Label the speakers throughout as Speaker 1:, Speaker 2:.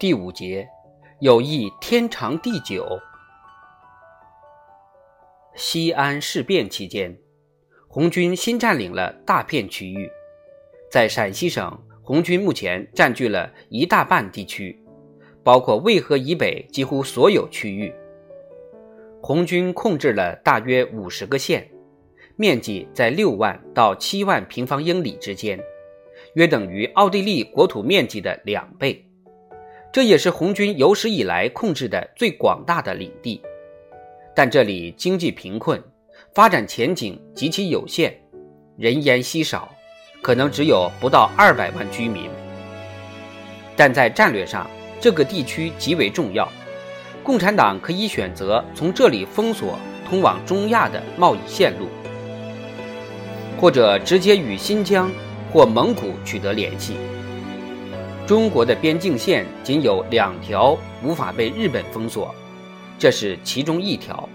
Speaker 1: 第五节，有意天长地久。西安事变期间，红军新占领了大片区域。在陕西省，红军目前占据了一大半地区，包括渭河以北几乎所有区域。红军控制了大约五十个县，面积在六万到七万平方英里之间，约等于奥地利国土面积的两倍。这也是红军有史以来控制的最广大的领地，但这里经济贫困，发展前景极其有限，人烟稀少，可能只有不到二百万居民。但在战略上，这个地区极为重要，共产党可以选择从这里封锁通往中亚的贸易线路，或者直接与新疆或蒙古取得联系。中国的边境线仅有两条无法被日本封锁，这是其中一条，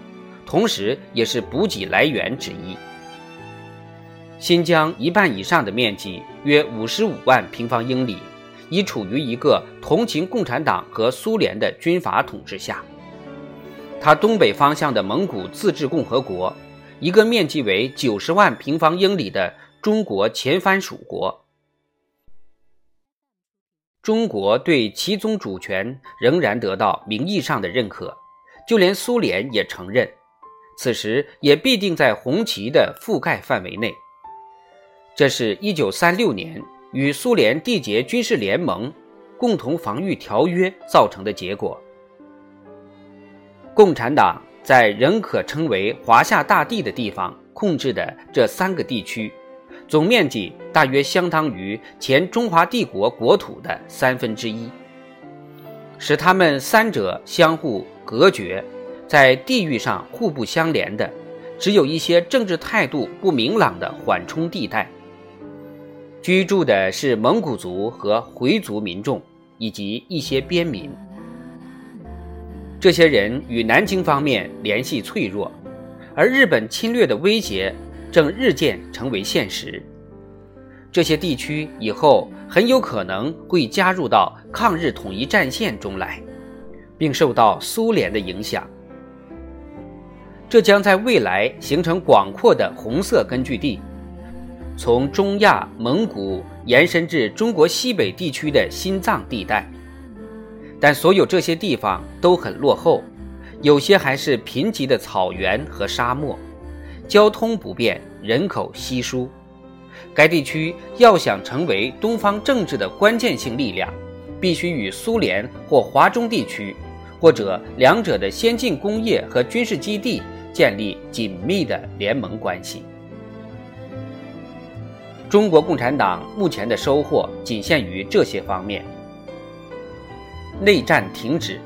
Speaker 1: 同时也是补给来源之一。新疆一半以上的面积约五十五万平方英里，已处于一个同情共产党和苏联的军阀统治下。它东北方向的蒙古自治共和国，一个面积为九十万平方英里的中国前藩属国。中国对其宗主权仍然得到名义上的认可，就连苏联也承认，此时也必定在红旗的覆盖范围内。这是一九三六年与苏联缔结军事联盟、共同防御条约造成的结果。共产党在仍可称为华夏大地的地方控制的这三个地区。总面积大约相当于前中华帝国国土的三分之一，使他们三者相互隔绝，在地域上互不相连的，只有一些政治态度不明朗的缓冲地带。居住的是蒙古族和回族民众以及一些边民，这些人与南京方面联系脆弱，而日本侵略的威胁。正日渐成为现实，这些地区以后很有可能会加入到抗日统一战线中来，并受到苏联的影响。这将在未来形成广阔的红色根据地，从中亚、蒙古延伸至中国西北地区的心脏地带。但所有这些地方都很落后，有些还是贫瘠的草原和沙漠。交通不便，人口稀疏，该地区要想成为东方政治的关键性力量，必须与苏联或华中地区，或者两者的先进工业和军事基地建立紧密的联盟关系。中国共产党目前的收获仅限于这些方面：内战停止，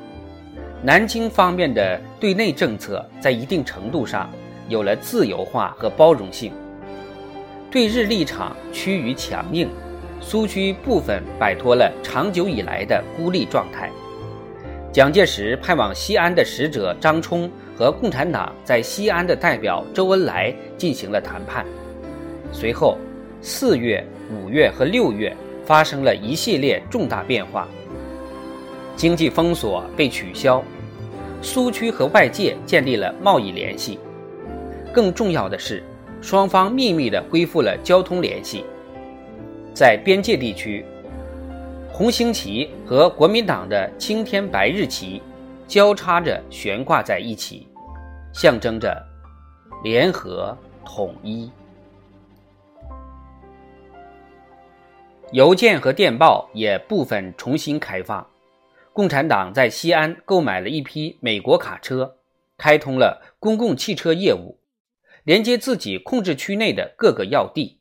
Speaker 1: 南京方面的对内政策在一定程度上。有了自由化和包容性，对日立场趋于强硬，苏区部分摆脱了长久以来的孤立状态。蒋介石派往西安的使者张冲和共产党在西安的代表周恩来进行了谈判。随后，四月、五月和六月发生了一系列重大变化，经济封锁被取消，苏区和外界建立了贸易联系。更重要的是，双方秘密地恢复了交通联系。在边界地区，红星旗和国民党的青天白日旗交叉着悬挂在一起，象征着联合统一。邮件和电报也部分重新开放。共产党在西安购买了一批美国卡车，开通了公共汽车业务。连接自己控制区内的各个要地，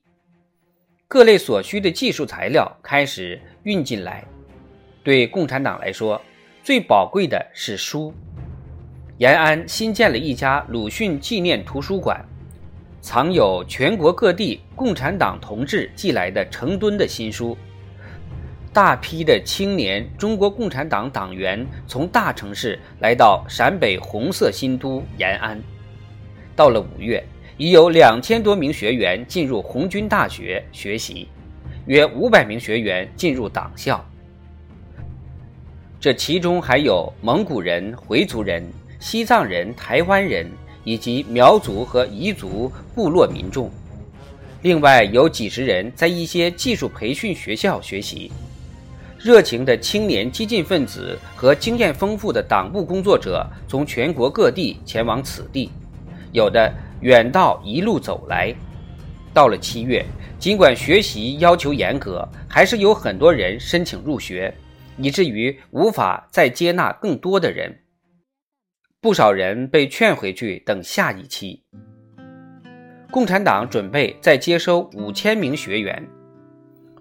Speaker 1: 各类所需的技术材料开始运进来。对共产党来说，最宝贵的是书。延安新建了一家鲁迅纪念图书馆，藏有全国各地共产党同志寄来的成吨的新书。大批的青年中国共产党党员从大城市来到陕北红色新都延安。到了五月。已有两千多名学员进入红军大学学习，约五百名学员进入党校。这其中还有蒙古人、回族人、西藏人、台湾人以及苗族和彝族部落民众。另外有几十人在一些技术培训学校学习。热情的青年激进分子和经验丰富的党部工作者从全国各地前往此地，有的远道一路走来。到了七月，尽管学习要求严格，还是有很多人申请入学，以至于无法再接纳更多的人。不少人被劝回去等下一期。共产党准备再接收五千名学员。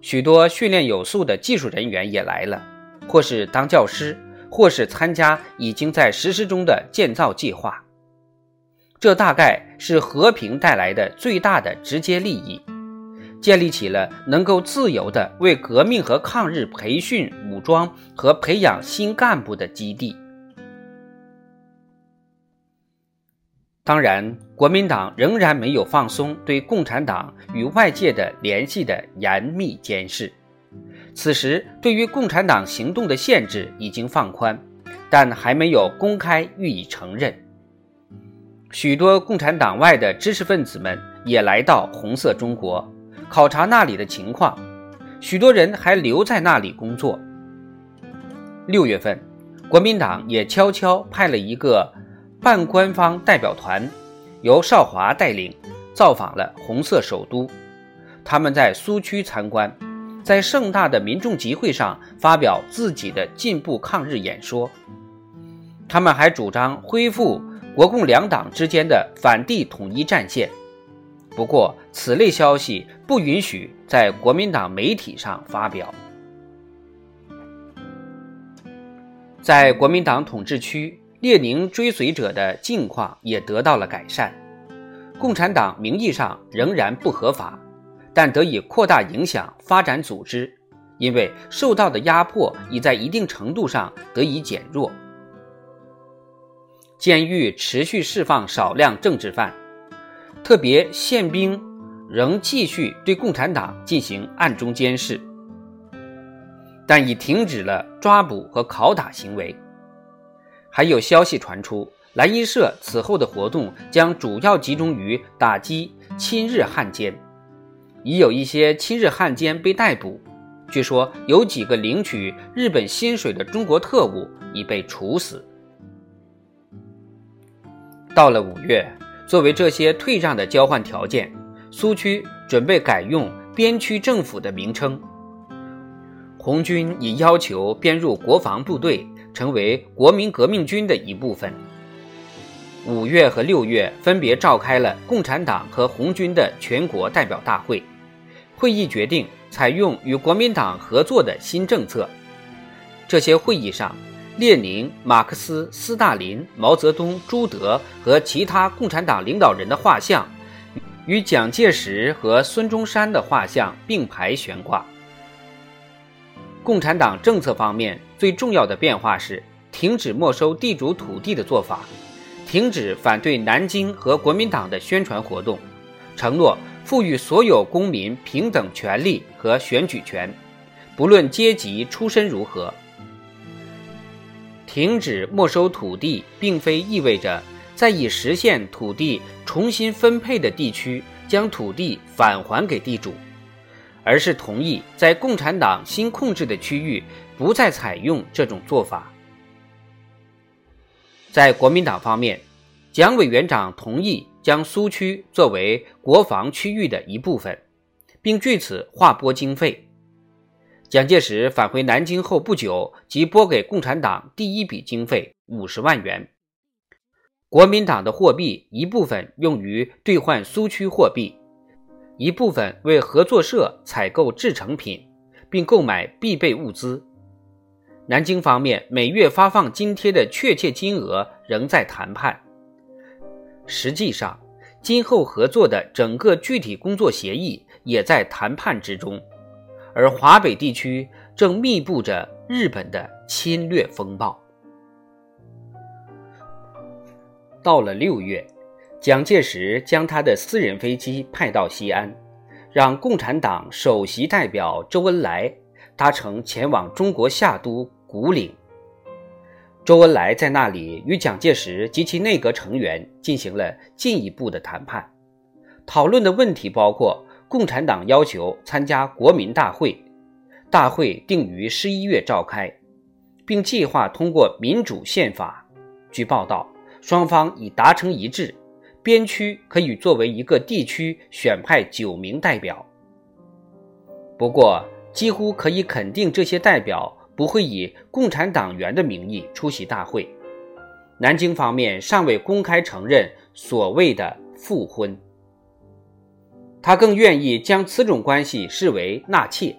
Speaker 1: 许多训练有素的技术人员也来了，或是当教师，或是参加已经在实施中的建造计划。这大概是和平带来的最大的直接利益，建立起了能够自由地为革命和抗日培训武装和培养新干部的基地。当然，国民党仍然没有放松对共产党与外界的联系的严密监视。此时，对于共产党行动的限制已经放宽，但还没有公开予以承认。许多共产党外的知识分子们也来到红色中国，考察那里的情况。许多人还留在那里工作。六月份，国民党也悄悄派了一个。半官方代表团由少华带领，造访了红色首都。他们在苏区参观，在盛大的民众集会上发表自己的进步抗日演说。他们还主张恢复国共两党之间的反帝统一战线。不过，此类消息不允许在国民党媒体上发表。在国民党统治区。列宁追随者的境况也得到了改善，共产党名义上仍然不合法，但得以扩大影响、发展组织，因为受到的压迫已在一定程度上得以减弱。监狱持续释放少量政治犯，特别宪兵仍继续对共产党进行暗中监视，但已停止了抓捕和拷打行为。还有消息传出，蓝衣社此后的活动将主要集中于打击亲日汉奸，已有一些亲日汉奸被逮捕。据说有几个领取日本薪水的中国特务已被处死。到了五月，作为这些退让的交换条件，苏区准备改用边区政府的名称。红军已要求编入国防部队。成为国民革命军的一部分。五月和六月分别召开了共产党和红军的全国代表大会，会议决定采用与国民党合作的新政策。这些会议上，列宁、马克思、斯大林、毛泽东、朱德和其他共产党领导人的画像，与蒋介石和孙中山的画像并排悬挂。共产党政策方面最重要的变化是停止没收地主土地的做法，停止反对南京和国民党的宣传活动，承诺赋予所有公民平等权利和选举权，不论阶级出身如何。停止没收土地，并非意味着在已实现土地重新分配的地区将土地返还给地主。而是同意在共产党新控制的区域不再采用这种做法。在国民党方面，蒋委员长同意将苏区作为国防区域的一部分，并据此划拨经费。蒋介石返回南京后不久，即拨给共产党第一笔经费五十万元。国民党的货币一部分用于兑换苏区货币。一部分为合作社采购制成品，并购买必备物资。南京方面每月发放津贴的确切金额仍在谈判。实际上，今后合作的整个具体工作协议也在谈判之中，而华北地区正密布着日本的侵略风暴。到了六月。蒋介石将他的私人飞机派到西安，让共产党首席代表周恩来搭乘前往中国夏都古岭，周恩来在那里与蒋介石及其内阁成员进行了进一步的谈判，讨论的问题包括共产党要求参加国民大会，大会定于十一月召开，并计划通过民主宪法。据报道，双方已达成一致，边区可以作为一个地区选派九名代表。不过，几乎可以肯定，这些代表。不会以共产党员的名义出席大会。南京方面尚未公开承认所谓的复婚，他更愿意将此种关系视为纳妾。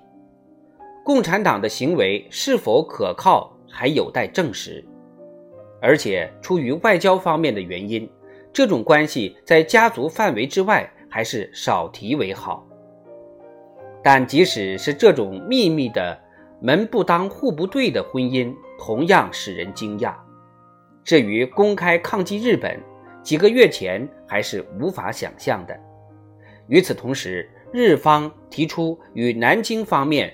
Speaker 1: 共产党的行为是否可靠还有待证实，而且出于外交方面的原因，这种关系在家族范围之外还是少提为好。但即使是这种秘密的。门不当户不对的婚姻同样使人惊讶。至于公开抗击日本，几个月前还是无法想象的。与此同时，日方提出与南京方面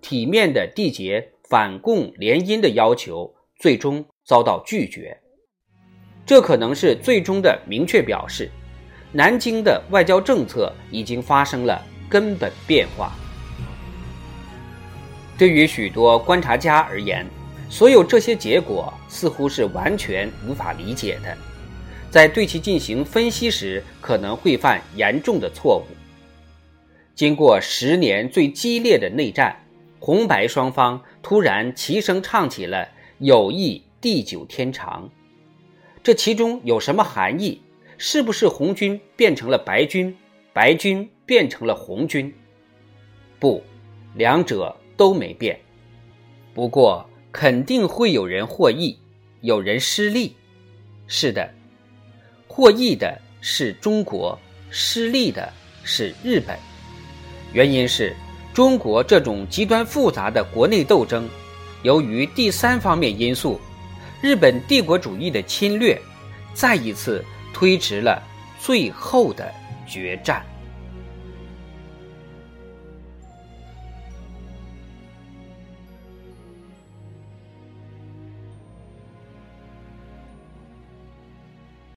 Speaker 1: 体面的缔结反共联姻的要求，最终遭到拒绝。这可能是最终的明确表示，南京的外交政策已经发生了根本变化。对于许多观察家而言，所有这些结果似乎是完全无法理解的，在对其进行分析时可能会犯严重的错误。经过十年最激烈的内战，红白双方突然齐声唱起了“友谊地久天长”，这其中有什么含义？是不是红军变成了白军，白军变成了红军？不，两者。都没变，不过肯定会有人获益，有人失利。是的，获益的是中国，失利的是日本。原因是中国这种极端复杂的国内斗争，由于第三方面因素——日本帝国主义的侵略，再一次推迟了最后的决战。